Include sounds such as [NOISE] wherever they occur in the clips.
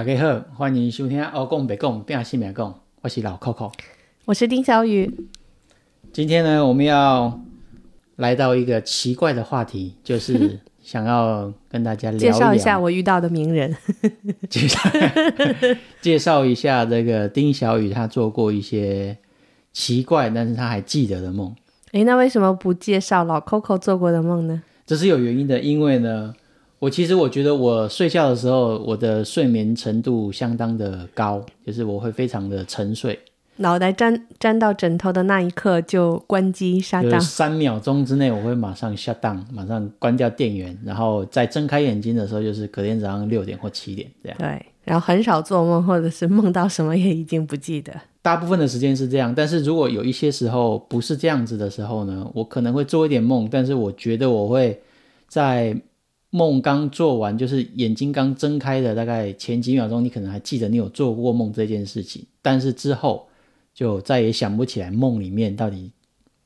大家好，欢迎收听欧讲北讲变西北讲，我是老 Coco。我是丁小雨，今天呢，我们要来到一个奇怪的话题，就是 [LAUGHS] 想要跟大家聊介绍一下我遇到的名人。[LAUGHS] 介绍介绍一下这个丁小雨，他做过一些奇怪，但是他还记得的梦。诶，那为什么不介绍老 Coco 做过的梦呢？这是有原因的，因为呢，我其实我觉得我睡觉的时候，我的睡眠程度相当的高，就是我会非常的沉睡，脑袋沾沾到枕头的那一刻就关机下档。就是三秒钟之内我会马上 shut down，马上关掉电源，然后再睁开眼睛的时候，就是隔天早上六点或七点这样。对，然后很少做梦，或者是梦到什么也已经不记得。大部分的时间是这样，但是如果有一些时候不是这样子的时候呢，我可能会做一点梦，但是我觉得我会在梦刚做完，就是眼睛刚睁开的大概前几秒钟，你可能还记得你有做过梦这件事情，但是之后就再也想不起来梦里面到底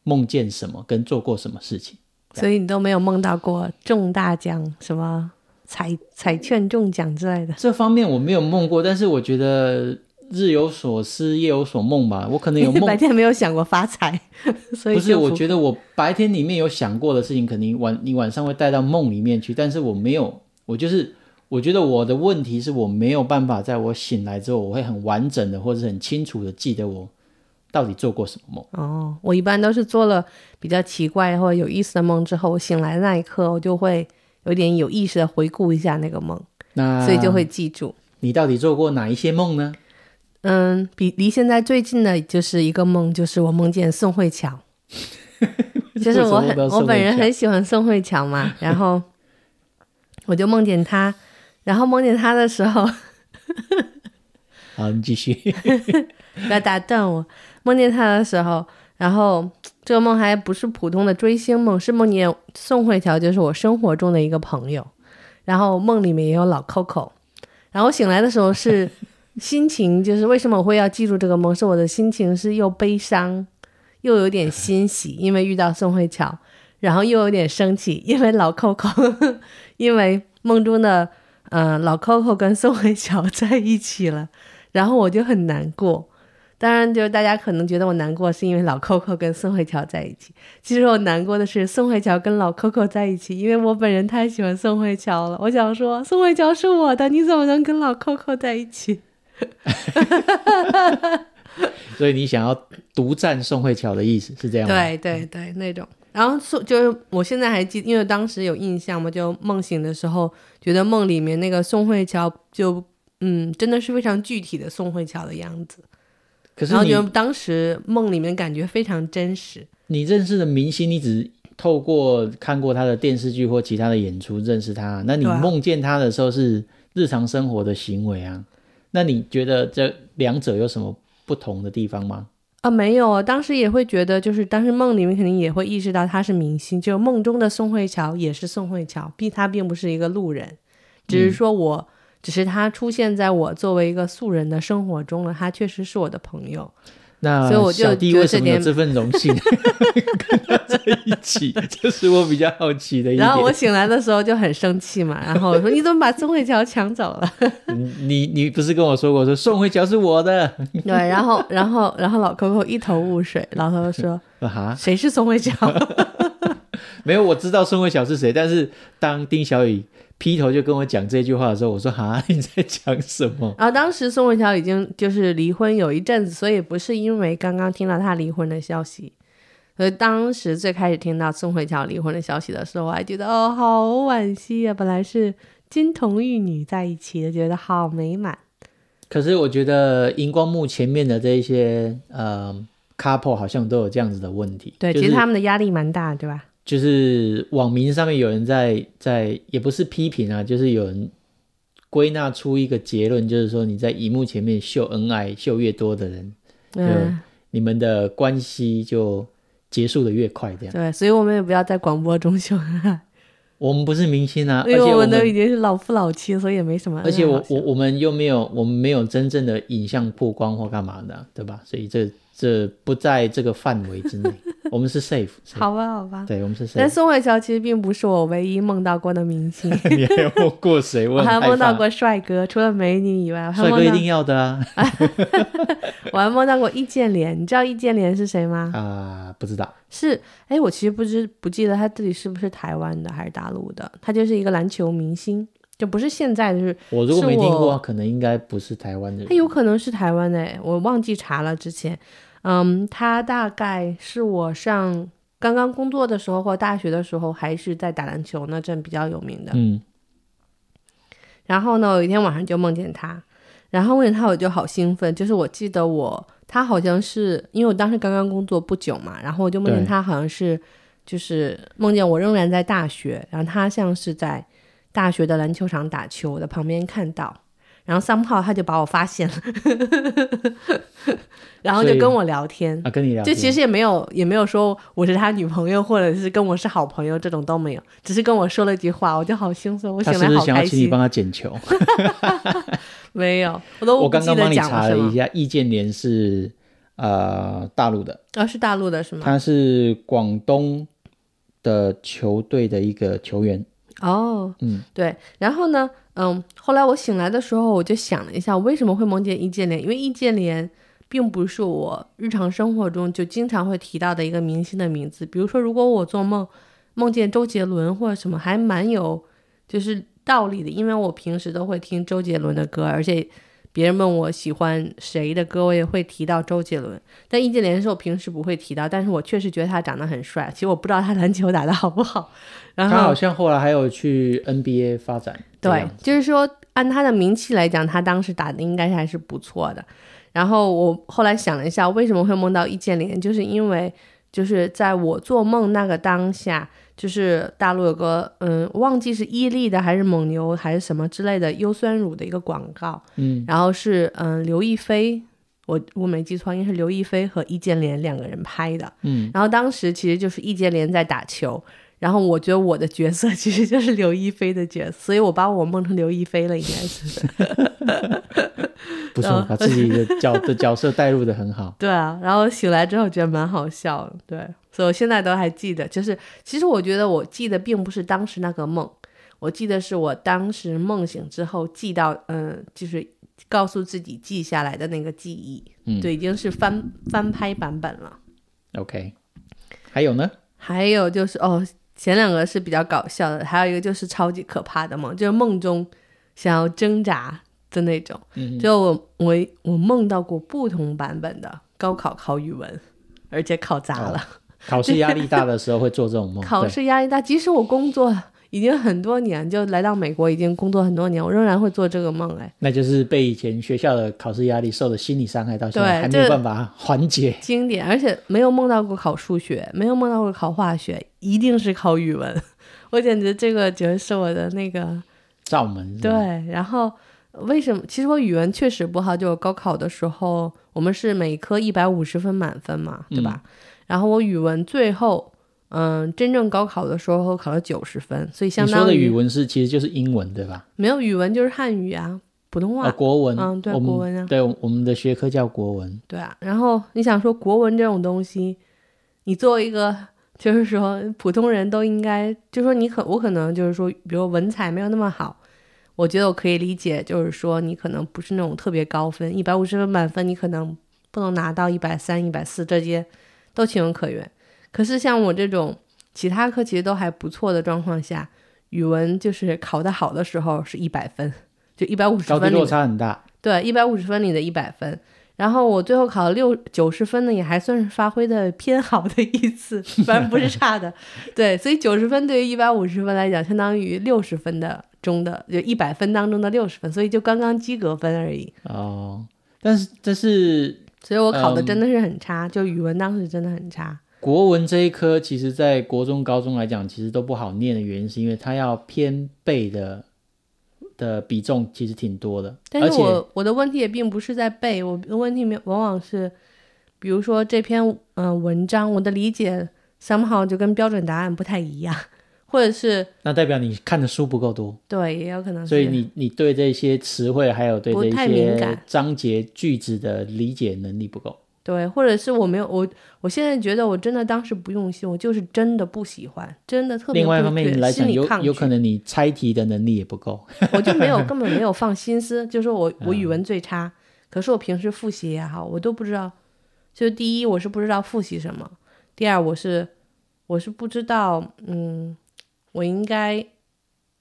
梦见什么跟做过什么事情。所以你都没有梦到过中大奖，什么彩彩券中奖之类的。这方面我没有梦过，但是我觉得日有所思，夜有所梦吧，我可能有梦 [LAUGHS] 白天没有想过发财，[LAUGHS] 所以不是，我觉得我白天里面有想过的事情，肯定晚你晚上会带到梦里面去，但是我没有，我就是我觉得我的问题是我没有办法在我醒来之后，我会很完整的或者很清楚的记得我到底做过什么梦。哦，我一般都是做了比较奇怪或者有意思的梦之后，我醒来的那一刻，我就会有点有意识的回顾一下那个梦，那所以就会记住。你到底做过哪一些梦呢？嗯，比离现在最近的就是一个梦，就是我梦见宋慧乔，[LAUGHS] 就是我很我本人很喜欢宋慧乔嘛，然后我就梦见她，然后梦见她的时候，[LAUGHS] 好，你继续。不 [LAUGHS] 要打断我，梦见她的时候，然后这个梦还不是普通的追星梦，是梦见宋慧乔，就是我生活中的一个朋友，然后梦里面也有老 Coco，然后醒来的时候是心情，就是为什么我会要记住这个梦，是我的心情是又悲伤又有点欣喜，因为遇到宋慧乔，然后又有点生气，因为老 Coco，[LAUGHS] 因为梦中的呃老 Coco 跟宋慧乔在一起了，然后我就很难过。当然，就是大家可能觉得我难过是因为老 Coco 跟宋慧乔在一起，其实我难过的是宋慧乔跟老 Coco 在一起，因为我本人太喜欢宋慧乔了。我想说，宋慧乔是我的，你怎么能跟老 Coco 在一起？[LAUGHS] 所以你想要独占宋慧乔的意思是这样吗？对对对，那种。然后宋就是我现在还记，因为当时有印象嘛，就梦醒的时候，觉得梦里面那个宋慧乔就嗯，真的是非常具体的宋慧乔的样子。然后可是你觉得当时梦里面感觉非常真实。你认识的明星，你只透过看过他的电视剧或其他的演出认识他，那你梦见他的时候是日常生活的行为啊？那你觉得这两者有什么不同的地方吗？啊，没有，当时也会觉得，就是当时梦里面肯定也会意识到他是明星，就梦中的宋慧乔也是宋慧乔，并他并不是一个路人，只是说我，只是他出现在我作为一个素人的生活中了，他确实是我的朋友。那所以我就小弟为什么有这份荣幸 [LAUGHS] 跟他在一起？这是我比较好奇的一点。然后我醒来的时候就很生气嘛，然后我说你怎么把宋慧乔抢走了？[LAUGHS] 你你不是跟我说过说宋慧乔是我的 [LAUGHS] 对，然后然后然后老 Coco 一头雾水，老 Coco 说啊？谁是宋慧乔？没有，我知道宋慧乔是谁，但是当丁小雨劈头就跟我讲这句话的时候，我说 [LAUGHS] 哈你在讲什么？然后当时宋慧乔已经就是离婚有一阵子，所以不是因为刚刚听到她离婚的消息，所以当时最开始听到宋慧乔离婚的消息的时候，我还觉得哦好惋惜啊，本来是金童玉女在一起的，觉得好美满。可是我觉得荧光幕前面的这一些呃 couple 好像都有这样子的问题。对，就是其实他们的压力蛮大，对吧？就是网民上面有人在在也不是批评啊，就是有人归纳出一个结论，就是说你在荧幕前面秀恩爱秀越多的人，嗯，你们的关系就结束的越快。这样，对，所以我们也不要在广播中秀恩爱，我们不是明星啊，而因为我且我们都已经是老夫老妻，所以也没什么而且我我我们又没有，我们没有真正的影像曝光或干嘛的，对吧？所以这这不在这个范围之内。[LAUGHS] 我们是 safe，好吧，好吧。对，我们是但 safe。但宋慧乔其实并不是我唯一梦到过的明星，[LAUGHS] 你还有梦过谁？我还梦到过帅哥，除了美女以外，帅哥一定要的啊！[LAUGHS] 我还梦到过易建联。你知道易建联是谁吗？啊，不知道。是，哎，我其实不知不记得他自己是不是台湾的还是大陆的，他就是一个篮球明星，就不是现在，就是我如果没听过，可能应该不是台湾的人。他有可能是台湾的，诶我忘记查了之前。嗯，他大概是我上刚刚工作的时候或大学的时候，还是在打篮球那阵比较有名的。嗯，然后呢，有一天晚上就梦见他，然后梦见他我就好兴奋，就是我记得我他好像是因为我当时刚刚工作不久嘛，然后我就梦见他好像是就是梦见我仍然在大学，然后他像是在大学的篮球场打球，我在旁边看到，然后 somehow 他就把我发现了，[LAUGHS] 然后就跟我聊天。啊，跟你聊天。就其实也没有也没有说我是他女朋友，或者是跟我是好朋友，这种都没有，只是跟我说了一句话，我就好兴奋，我醒来他是不是好开心。想要请你帮他捡球？[LAUGHS] 没有，我都我刚刚帮你查了一？下，易建联是呃大陆的，哦，是大陆的是吗？他是广东的球队的一个球员。哦，嗯，对。然后呢，嗯，后来我醒来的时候，我就想了一下，我为什么会梦见易建联？因为易建联并不是我日常生活中就经常会提到的一个明星的名字。比如说，如果我做梦梦见周杰伦或者什么，还蛮有就是道理的，因为我平时都会听周杰伦的歌，而且别人问我喜欢谁的歌，我也会提到周杰伦。但易建联是我平时不会提到，但是我确实觉得他长得很帅。其实我不知道他篮球打得好不好，[LAUGHS] 然后他好像后来还有去 NBA 发展。对就是说按他的名气来讲，他当时打的应该是还是不错的。然后我后来想了一下，为什么会梦到易建联，就是因为就是在我做梦那个当下，就是大陆有个嗯，忘记是伊利的还是蒙牛还是什么之类的优酸乳的一个广告，嗯，然后是嗯刘亦菲，我我没记错，应该是刘亦菲和易建联两个人拍的。嗯，然后当时其实就是易建联在打球，然后我觉得我的角色 [LAUGHS] 其实就是刘亦菲的角色，所以我把我梦成刘亦菲了，应该是。不错，嗯把自己的角 [LAUGHS] 的角色带入的很好。对啊，然后醒来之后觉得蛮好笑的，对，所以我现在都还记得。就是其实我觉得我记得并不是当时那个梦，我记得是我当时梦醒之后记到，嗯，就是告诉自己记下来的那个记忆。嗯对，已经是翻翻拍版本了。OK，还有呢？还有就是哦，前两个是比较搞笑的，还有一个就是超级可怕的梦，就是梦中想要挣扎的那种。嗯，就我我我梦到过不同版本的高考考语文，而且考砸了。考试压力大的时候会做这种梦。[LAUGHS] 考试压力大，即使我工作已经很多年，就来到美国已经工作很多年，我仍然会做这个梦。哎，那就是被以前学校的考试压力受的心理伤害，到现在还没有办法缓解。经典，而且没有梦到过考数学，没有梦到过考化学，一定是考语文。我简直这个觉得是我的那个罩门。对，，然后为什么？其实我语文确实不好，就高考的时候，我们是每科一百五十分满分嘛，对吧？然后我语文最后，嗯，真正高考的时候考了九十分，所以相你说的语文是其实就是英文对吧？没有语文就是汉语啊，普通话。啊，国文，嗯对国文啊对，我们的学科叫国文。对啊，然后你想说国文这种东西，你作为一个就是说普通人都应该，就说你可我可能就是说，比如文采没有那么好，我觉得我可以理解，就是说你可能不是那种特别高分，一百五十分满分，你可能不能拿到一百三、一百四，这些都情有可原。可是像我这种其他科其实都还不错的状况下，语文就是考得好的时候是一百分，就一百五十高低落分里面差很大。对，一百五十分里的一百分。然后我最后考了六九十分呢，也还算是发挥的偏好的一次，反正不是差的。对，所以九十分对于一百五十分来讲，相当于六十分的中的，就一百分当中的六十分，所以就刚刚及格分而已。哦，但是但是所以我考的嗯真的是很差，就语文当时真的很差。国文这一科，其实在国中、高中来讲，其实都不好念的原因，是因为它要偏背的的比重其实挺多的，但是而且我我的问题也并不是在背，我的问题没往往是，比如说这篇嗯、呃文章，我的理解 somehow 就跟标准答案不太一样，或者是那代表你看的书不够多，对，也有可能是。所以你你对这些词汇还有对这些感章节句子的理解能力不够。对，或者是我没有我，我现在觉得我真的当时不用心，我就是真的不喜欢，真的特别另外一方面不来讲，有有可能你猜题的能力也不够。[LAUGHS] 我就没有 [LAUGHS] 根本没有放心思，就说我嗯我语文最差，可是我平时复习也好，我都不知道。就是第一，我是不知道复习什么；第二，我是我是不知道，嗯，我应该，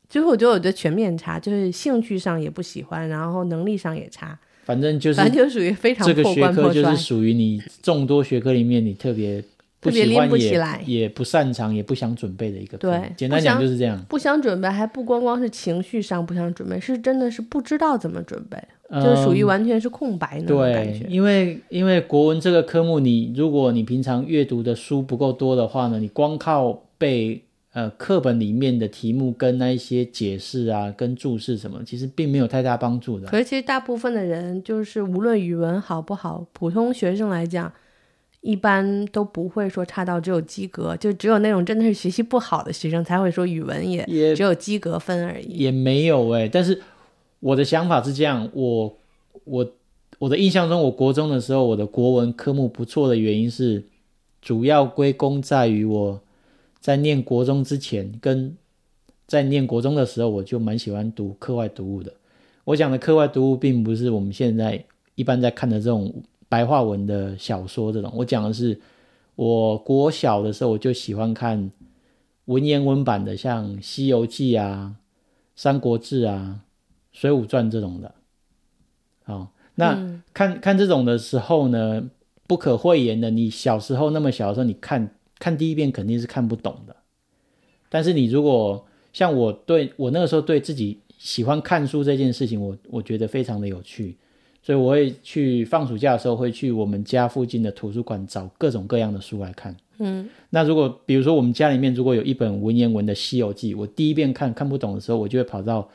最后我觉得我的全面差，就是兴趣上也不喜欢，然后能力上也差，反正就是反正就属于非常这个学科就是。属于你众多学科里面你特别不特别喜欢拎不起也来也不擅长也不想准备的一个对简单讲就是这样。不想准备，还不光光是情绪上不想准备，是真的是不知道怎么准备，就是属于嗯完全是空白那种感觉，。对因为因为国文这个科目你，如果你平常阅读的书不够多的话呢，你光靠背呃课本里面的题目跟那一些解释啊、跟注释什么，其实并没有太大帮助的。可是其实大部分的人，就是无论语文好不好，普通学生来讲，一般都不会说差到只有及格，就只有那种真的是学习不好的学生才会说语文也也只有及格分而已。也没有哎、但是我的想法是这样，我我我的印象中，我国中的时候，我的国文科目不错的原因是，主要归功在于我在念国中之前，跟在念国中的时候，我就蛮喜欢读课外读物的。我讲的课外读物，并不是我们现在一般在看的这种白话文的小说这种，我讲的是我国小的时候，我就喜欢看文言文版的，像《西游记》啊。《三国志》啊，《水浒传》这种的，好、那、嗯看看这种的时候呢，不可讳言的，你小时候那么小的时候，你看看第一遍肯定是看不懂的。但是你如果像我对我那个时候对自己喜欢看书这件事情，我我觉得非常的有趣，所以我会去放暑假的时候会去我们家附近的图书馆找各种各样的书来看。嗯，那如果比如说我们家里面如果有一本文言文的《西游记》，我第一遍看看不懂的时候，我就会跑到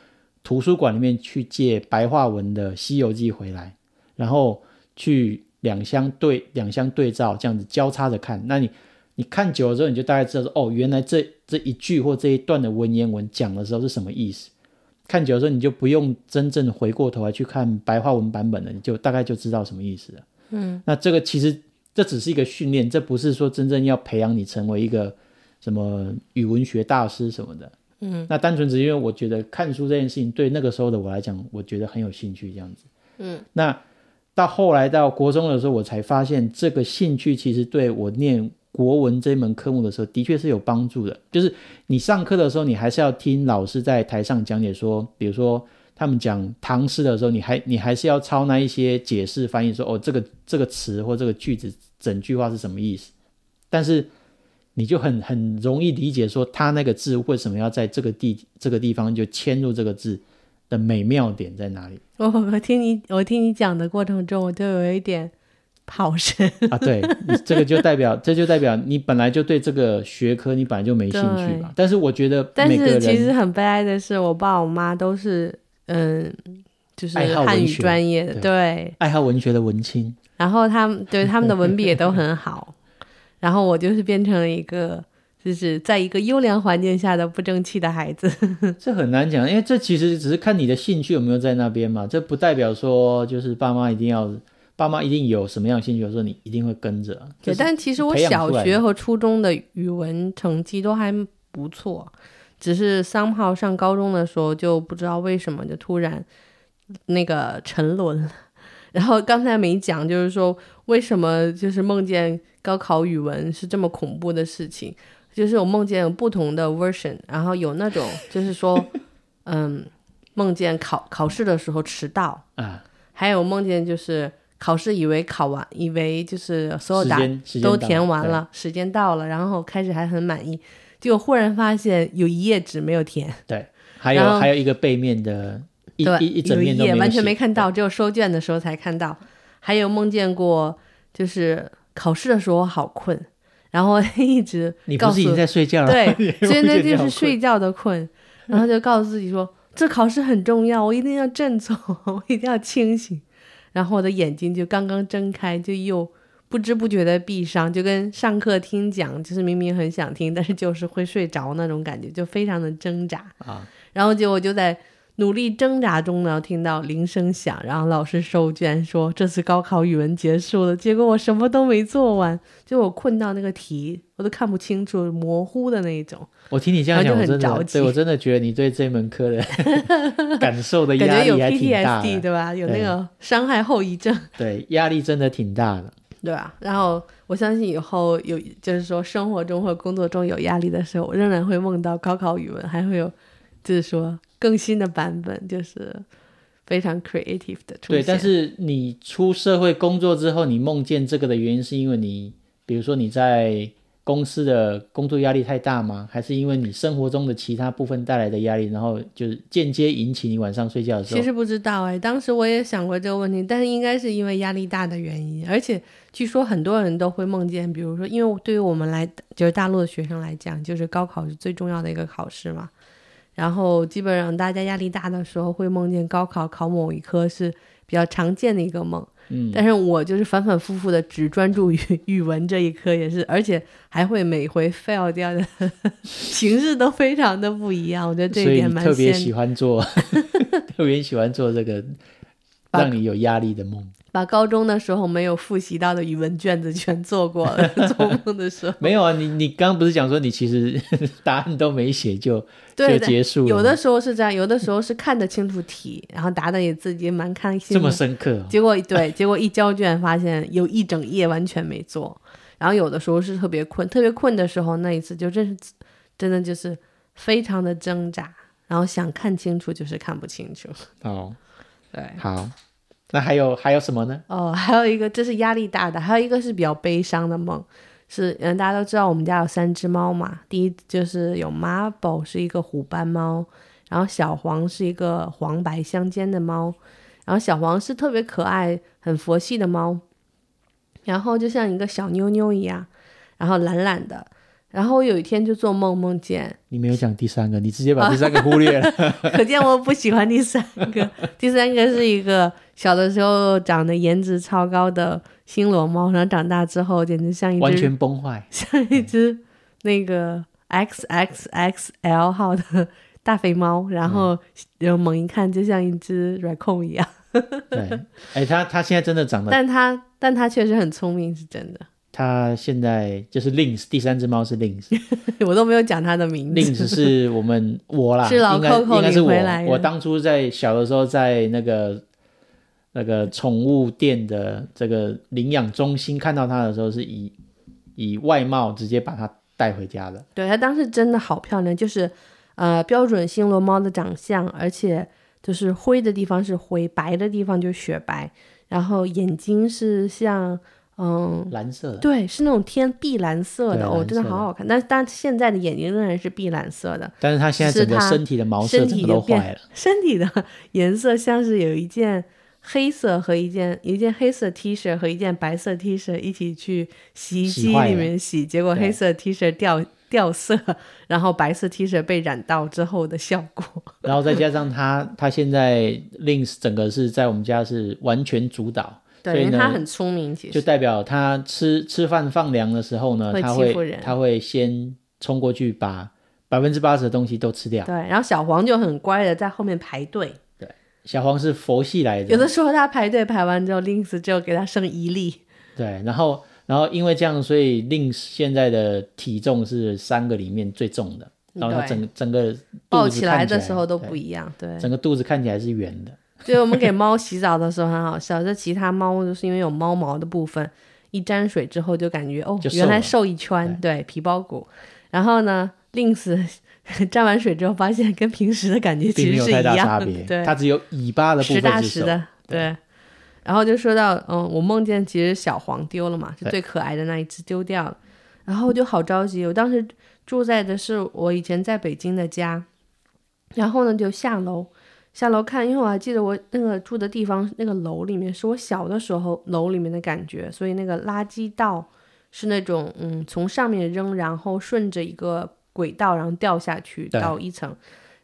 图书馆里面去借白话文的《西游记》回来，然后去两相对两相对照，这样子交叉着看。那你你看久了之后，你就大概知道说，哦，原来这这一句或这一段的文言文讲的时候是什么意思。看久了之后，你就不用真正回过头来去看白话文版本了，你就大概就知道什么意思了。嗯，那这个其实这只是一个训练，这不是说真正要培养你成为一个什么语文学大师什么的。嗯，那单纯只是因为我觉得看书这件事情对那个时候的我来讲，我觉得很有兴趣这样子。嗯，那到后来到国中的时候，我才发现这个兴趣其实对我念国文这门科目的时候，的确是有帮助的。就是你上课的时候，你还是要听老师在台上讲解说，比如说他们讲唐诗的时候，你还你还是要抄那一些解释翻译说，哦，这个这个词或这个句子整句话是什么意思。但是你就很很容易理解说，他那个字为什么要在这个地这个地方就嵌入这个字的美妙点在哪里我我听你我听你讲的过程中，我就有一点跑神。啊？对，[LAUGHS] 这个就代表这就代表你本来就对这个学科你本来就没兴趣吧？但是我觉得但是其实很悲哀的是，我爸我妈都是嗯，就是汉语专业的，对对。爱好文学的文青，然后他们对他们的文笔也都很好，然后我就是变成了一个就是在一个优良环境下的不争气的孩子。[LAUGHS] 这很难讲，因为这其实只是看你的兴趣有没有在那边嘛，这不代表说就是爸妈一定要，爸妈一定有什么样的兴趣，说你一定会跟着。对，但其实我小学和初中的语文成绩都还不错，只是三号上高中的时候就不知道为什么就突然那个沉沦了。[LAUGHS] 然后刚才没讲，就是说为什么就是梦见高考语文是这么恐怖的事情，就是我梦见有不同的 version，然后有那种就是说，[LAUGHS] 嗯，梦见考考试的时候迟到，啊，还有梦见就是考试以为考完，以为就是所有时答都填完了，时间到了，然后开始还很满意，结果忽然发现有一页纸没有填，对还有还有一个背面的一对，一一整有面都有页完全没看到，只有收卷的时候才看到。还有梦见过，就是考试的时候我好困，然后一直告诉你不是已经在睡觉了？对 [LAUGHS] 你，所以那就是睡觉的困，然后就告诉自己说，这考试很重要，我一定要振作，[LAUGHS] 我一定要清醒。然后我的眼睛就刚刚睁开，就又不知不觉的闭上，就跟上课听讲，就是明明很想听，但是就是会睡着那种感觉，就非常的挣扎。啊，然后结果就在努力挣扎中呢，听到铃声响，然后老师收卷说这次高考语文结束了。结果我什么都没做完，就我困到那个题我都看不清楚，模糊的那一种。我听你这样讲，我真的，对我真的觉得你对这门课的 [LAUGHS] 感受的 [LAUGHS] 压感觉有力还挺大 PTSD 的，对吧？有那个伤害后遗症。对，压力真的挺大的。对吧？然后我相信以后有，就是说生活中或工作中有压力的时候，我仍然会梦到高考语文，还会有，就是说更新的版本，就是非常 creative 的出现。对，但是你出社会工作之后，你梦见这个的原因是因为你，比如说你在公司的工作压力太大吗？还是因为你生活中的其他部分带来的压力，然后就是间接引起你晚上睡觉的时候其？实不知道哎，当时我也想过这个问题，但是应该是因为压力大的原因，而且据说很多人都会梦见，比如说，因为对于我们来，就是大陆的学生来讲，就是高考是最重要的一个考试嘛，然后基本上大家压力大的时候会梦见高考考某一科是比较常见的一个梦，嗯，但是我就是反反复复的只专注于 [LAUGHS] 语文这一科，也是，而且还会每回 fail 掉的 [LAUGHS] 形式都非常的不一样，我觉得这一点蛮你特别喜欢做，[LAUGHS] 特别喜欢做这个让你有压力的梦。把高中的时候没有复习到的语文卷子全做过了，[LAUGHS] 做梦的时候。没有啊，你你刚刚不是讲说你其实 [LAUGHS] 答案都没写就 [LAUGHS] 对就结束了？有的时候是这样，有的时候是看得清楚题，然后答的也自己蛮开心。这么深刻、哦，结果对，结果一交卷发现有一整页完全没做，然后有的时候是特别困，特别困的时候，那一次就真是真的就是非常的挣扎，然后想看清楚就是看不清楚。哦，对，好，那还有还有什么呢？哦，还有一个这是压力大的，还有一个是比较悲伤的梦，是嗯，大家都知道我们家有三只猫嘛，第一就是有 Marble 是一个虎斑猫，然后小黄是一个黄白相间的猫，然后小黄是特别可爱、很佛系的猫，然后就像一个小妞妞一样，然后懒懒的。然后我有一天就做梦，梦见你没有讲第三个，你直接把第三个忽略了。[LAUGHS] 可见我不喜欢第三个。第三个是一个小的时候长得颜值超高的星罗猫，然后长大之后简直像一只完全崩坏。[LAUGHS] 像一只那个 X X X L 号的大肥猫，然后然后猛一看就像一只 raccoon 一样。[LAUGHS] 对，哎，它它现在真的长得，但它但它确实很聪明，是真的。他现在就是 Lyns，第三只猫是 Lynx，Lynx [LAUGHS] 我都没有讲它的名字。是我们我啦，[LAUGHS] 是老 Coco 应该是我领回来，我当初在小的时候在那个那个宠物店的这个领养中心看到它的时候，是以以外貌直接把它带回家的。对，它当时真的好漂亮，就是呃标准星罗猫的长相，而且就是灰的地方是灰，白的地方就雪白，然后眼睛是像嗯。蓝色的，对，是那种天碧蓝色的，哦，真的好好看。但是，但现在的眼睛仍然是碧蓝色的，但是它现在整个身体的毛色整个都变坏了。[LAUGHS] 身体的颜色像是有一件黑色和一件一件黑色 T 恤和一件白色 T 恤一起去洗衣机里面洗，结果黑色 T 恤掉掉色，然后白色 T 恤被染到之后的效果。然后再加上它，它现在 Links 整个是在我们家是完全主导，所对，以呢因为它很聪明，其实就代表他吃吃饭放粮的时候呢，会它欺负人会它会先冲过去把百分之八十的东西都吃掉。对。然后小黄就很乖的在后面排队，对小黄是佛系来的，有的时候他排队排完之后，Linx 就给他剩一粒。对，然后然后因为这样，所以 Lynx 现在的体重是三个里面最重的，然后他对整整个肚抱起子看起来的时候都对不一样，对。整个肚子看起来是圆的。所以我们给猫洗澡的时候很好笑，就其他猫就是因为有猫毛的部分，一沾水之后就感觉哦原来瘦一圈，对皮包骨。然后呢，Lynx [LAUGHS] 沾完水之后发现跟平时的感觉其实是一样的别，，对，它只有尾巴的部实分是瘦。打实的，对。然后就说到，嗯，我梦见其实小黄丢了嘛，是最可爱的那一只丢掉了，然后我就好着急。我当时住在的是我以前在北京的家，然后呢就下楼下楼看，因为我还记得我那个住的地方那个楼里面是我小的时候楼里面的感觉，所以那个垃圾道是那种嗯从上面扔，然后顺着一个轨道然后掉下去到一层，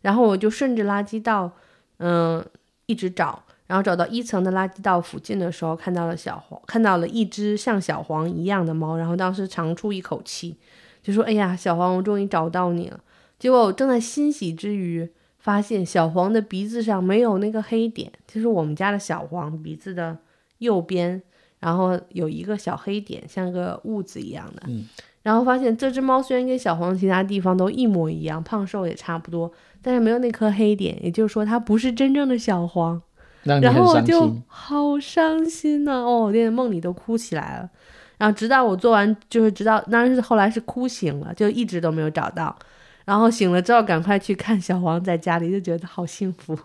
然后我就顺着垃圾道嗯一直找。然后找到一层的垃圾道附近的时候，看到了小黄，看到了一只像小黄一样的猫，然后当时长出一口气，就说：“哎呀，小黄，我终于找到你了。”结果我正在欣喜之余，发现小黄的鼻子上没有那个黑点，就是我们家的小黄鼻子的右边，然后有一个小黑点，像个痦子一样的。嗯，然后发现这只猫虽然跟小黄其他地方都一模一样，胖瘦也差不多，但是没有那颗黑点，也就是说它不是真正的小黄。然后我就很伤心。好伤心呐、哦，连梦里都哭起来了。然后直到我做完，就是直到当然是后来是哭醒了，就一直都没有找到。然后醒了之后，赶快去看小黄在家里，就觉得好幸福。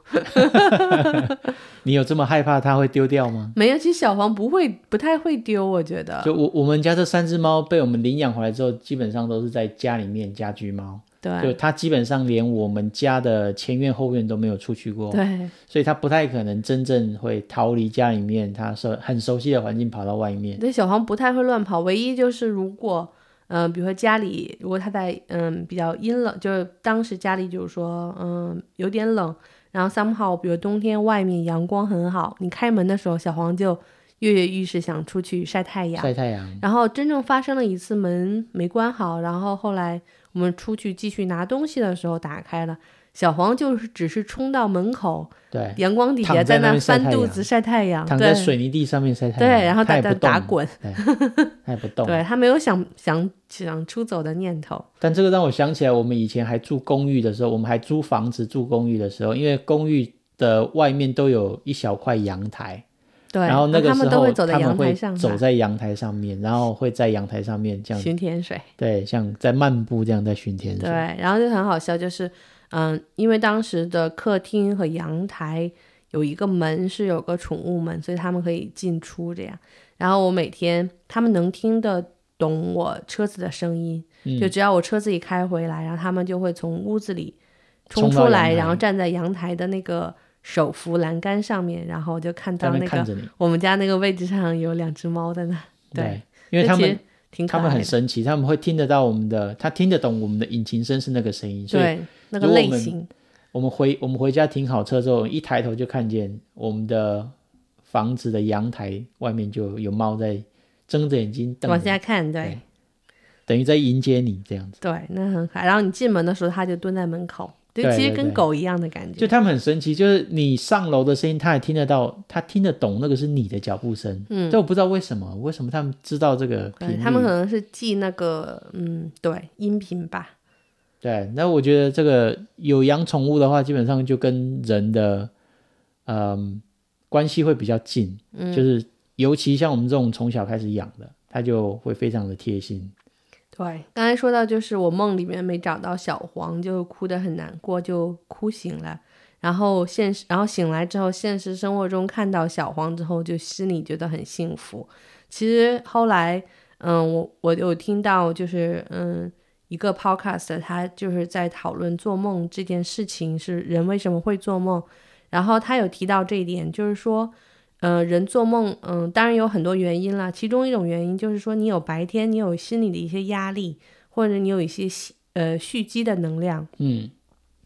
[LAUGHS] 你有这么害怕它会丢掉吗？没有，其实小黄不会，不太会丢，我觉得。就我我们家这三只猫被我们领养回来之后，基本上都是在家里面家居猫，对就它基本上连我们家的前院后院都没有出去过，对所以它不太可能真正会逃离家里面，它是很熟悉的环境跑到外面。对，小黄不太会乱跑，唯一就是如果，嗯、比如说家里如果他在嗯比较阴冷，就是当时家里就是说嗯有点冷，然后 somehow 比如冬天外面阳光很好，你开门的时候，小黄就跃跃欲试想出去晒太阳，晒太阳，然后真正发生了一次门没关好，然后后来我们出去继续拿东西的时候打开了，小黄就是只是冲到门口，对，阳光底下在那翻肚子晒太阳，躺在水泥地上面晒太阳对，然后也不打，滚，他也不动。[LAUGHS] 对他没有想想想出走的念头，但这个让我想起来，我们以前还住公寓的时候，我们还租房子住公寓的时候，因为公寓的外面都有一小块阳台，对，然后那个他时候们都会走在他们会阳台上走在阳台上面，然后会在阳台上面这样，巡田水，对，像在漫步这样在巡天对，然后就很好笑，就是嗯，因为当时的客厅和阳台有一个门是有个宠物门，所以他们可以进出这样。然后我每天他们能听得懂我车子的声音，嗯。就只要我车子一开回来，然后他们就会从屋子里冲出来，然后站在阳台的那个手扶栏杆上面，然后我就看到那个我们家那个位置上有两只猫在那，对，因为他们他们，很神奇，他们会听得到我们的，他听得懂我们的引擎声是那个声音，所以对那个类型，我们回我们回家停好车之后，一抬头就看见我们的房子的阳台外面就有猫在睁着眼睛瞪往，下看，对。对等于在迎接你这样子。对，那很可爱。然后你进门的时候，它就蹲在门口，就其实跟狗一样的感觉。就他们很神奇，就是你上楼的声音，他也听得到，他听得懂那个是你的脚步声。嗯但我不知道为什么，为什么他们知道这个频对，率？他们可能是记那个，嗯，对，音频吧。对，那我觉得这个有养宠物的话，基本上就跟人的嗯关系会比较近，嗯，就是尤其像我们这种从小开始养的，它就会非常的贴心。对，刚才说到就是我梦里面没找到小黄，就哭得很难过，就哭醒了。然后现实，然后醒来之后，现实生活中看到小黄之后，就心里觉得很幸福。其实后来，嗯，我我有听到就是嗯一个 podcast，他就是在讨论做梦这件事情是人为什么会做梦，然后他有提到这一点，就是说。呃，人做梦，嗯，当然有很多原因啦。其中一种原因就是说，你有白天你有心理的一些压力，或者你有一些蓄呃蓄积的能量，嗯，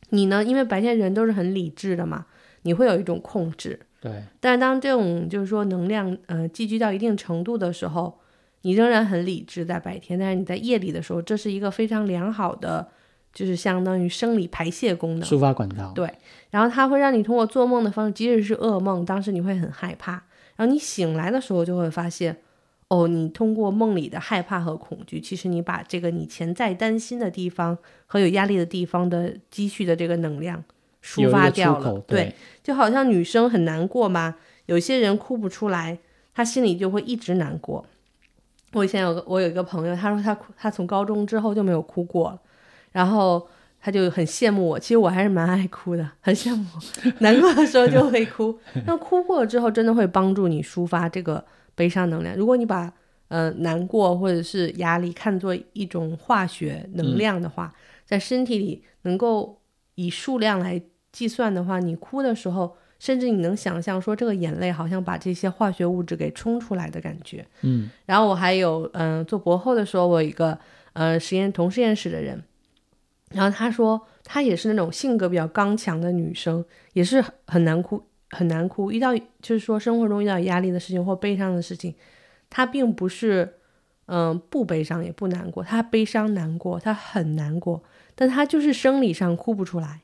你呢，因为白天人都是很理智的嘛，你会有一种控制。对，但是当这种就是说能量呃积聚到一定程度的时候，你仍然很理智在白天，但是你在夜里的时候，这是一个非常良好的，就是相当于生理排泄功能。抒发管道。对然后它会让你通过做梦的方式，即使是噩梦，当时你会很害怕，然后你醒来的时候就会发现，哦，你通过梦里的害怕和恐惧，其实你把这个你潜在担心的地方和有压力的地方的积蓄的这个能量抒发掉了口，，对，就好像女生很难过嘛，有些人哭不出来，她心里就会一直难过。我以前有个我有一个朋友，他说他哭，他从高中之后就没有哭过了，然后他就很羡慕我。其实我还是蛮爱哭的，很羡慕我，难过的时候就会哭。[LAUGHS] 那哭过了之后，真的会帮助你抒发这个悲伤能量。如果你把呃难过或者是压力看作一种化学能量的话，在身体里能够以数量来计算的话，你哭的时候，甚至你能想象说这个眼泪好像把这些化学物质给冲出来的感觉。嗯，然后我还有嗯、呃做博后的时候，我有一个呃实验同实验室的人，然后她说她也是那种性格比较刚强的女生，也是很很难哭，很难哭。遇到就是说生活中遇到压力的事情或悲伤的事情，她并不是嗯、呃不悲伤也不难过，她悲伤难过，她很难过，但她就是生理上哭不出来。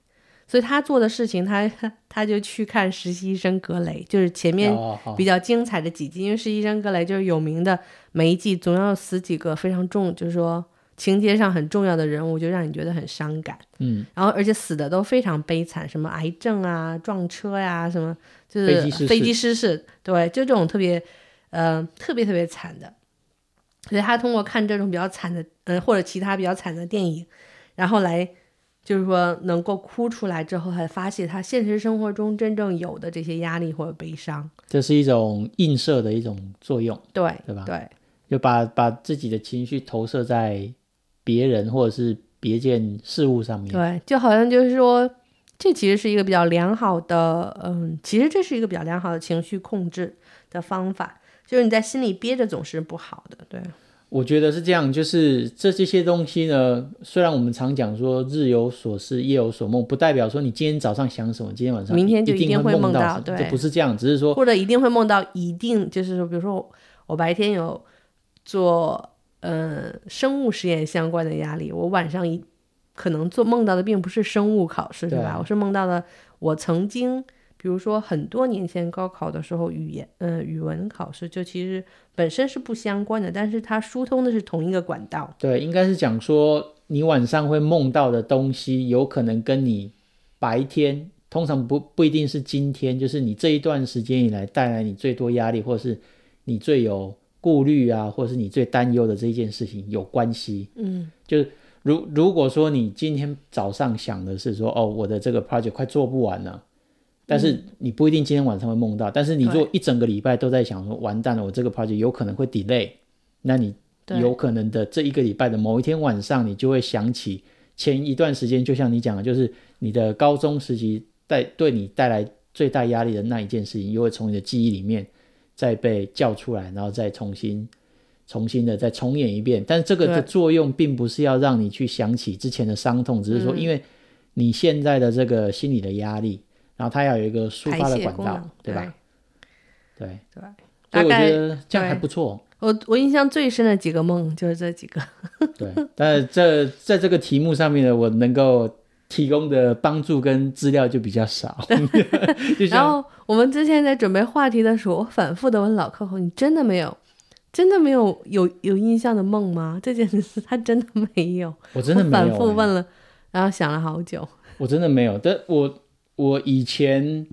所以他做的事情，他他就去看实习医生格雷，就是前面比较精彩的几季，因为实习医生格雷就是有名的，每一季总要死几个非常重，就是说情节上很重要的人物，就让你觉得很伤感。嗯，然后而且死的都非常悲惨，什么癌症啊、撞车呀、什么就是飞机失事对，就这种特别呃特别特别惨的。所以他通过看这种比较惨的，呃或者其他比较惨的电影，然后来就是说能够哭出来之后，还发泄他现实生活中真正有的这些压力或者悲伤。这是一种映射的一种作用，对对吧对就把把自己的情绪投射在别人或者是别件事物上面。对，就好像就是说，这其实是一个比较良好的，嗯，其实这是一个比较良好的情绪控制的方法。就是你在心里憋着总是不好的，对，我觉得是这样，就是这这些东西呢，虽然我们常讲说日有所思夜有所梦，不代表说你今天早上想什么，今天晚上明天就一一定会梦到对不是这样，只是说或者一定会梦到，一定就是说，比如说我我白天有做呃生物实验相关的压力，我晚上一可能做梦到的并不是生物考试，对吧？我是梦到了我曾经。比如说，很多年前高考的时候，语言呃语文考试就其实本身是不相关的，但是它疏通的是同一个管道。对，应该是讲说你晚上会梦到的东西，有可能跟你白天通常不不一定是今天，就是你这一段时间以来带来你最多压力，或是你最有顾虑啊，或是你最担忧的这一件事情有关系。嗯，就是如如果说你今天早上想的是说，哦，我的这个 project 快做不完了。但是你不一定今天晚上会梦到，但是你如果一整个礼拜都在想说完蛋了，我这个 project 有可能会 delay，那你有可能的这一个礼拜的某一天晚上，你就会想起前一段时间，就像你讲的，就是你的高中时期带对你带来最大压力的那一件事情，又会从你的记忆里面再被叫出来，然后再重新重新的再重演一遍。但是这个的作用并不是要让你去想起之前的伤痛，只是说嗯因为你现在的这个心理的压力，然后它要有一个抒发的管道对吧？对，对，所以我觉得这样还不错。我我印象最深的几个梦就是这几个。对，但是这在这个题目上面呢，我能够提供的帮助跟资料就比较少。[LAUGHS] 然后我们之前在准备话题的时候，我反复的问老客户：“你真的没有，真的没有有有印象的梦吗？”这件事他真的没有，[LAUGHS] 我真的没有、我反复欸问了，然后想了好久。我真的没有。但我我以前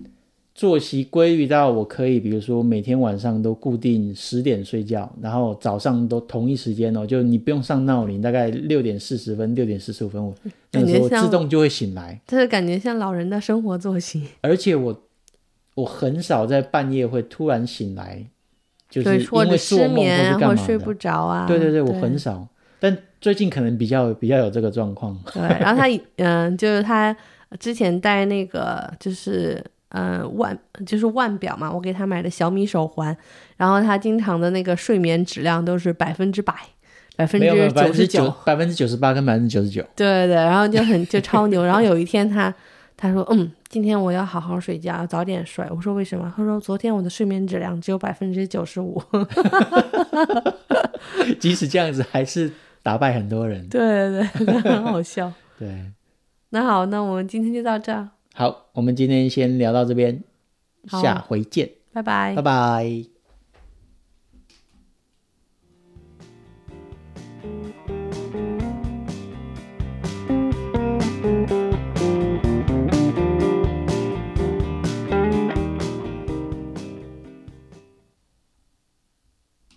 作息规律到我可以，比如说每天晚上都固定十点睡觉，然后早上都同一时间哦，就你不用上闹铃，大概六点四十分、六点四十五分，我那个时候感觉像自动就会醒来。这是感觉像老人的生活作息，[LAUGHS] 而且我我很少在半夜会突然醒来，就是，因为失眠。或睡不着啊。对对对，我很少，但最近可能比较比较有这个状况。对。然后他嗯、就是他之前带那个就是。嗯，腕就是腕表嘛，我给他买的小米手环，然后他经常的那个睡眠质量都是百分之百，百分之九十九，百分之九十八跟百分之九十九。对对对，然后就很就超牛。然后有一天他他说，嗯，今天我要好好睡觉，早点睡。我说为什么？他说昨天我的睡眠质量只有百分之九十五。[LAUGHS] 即使这样子，还是打败很多人。对对对，[LAUGHS] 很好笑。对，那好，那我们今天就到这儿，好，我们今天先聊到这边，下回见，拜拜。拜拜。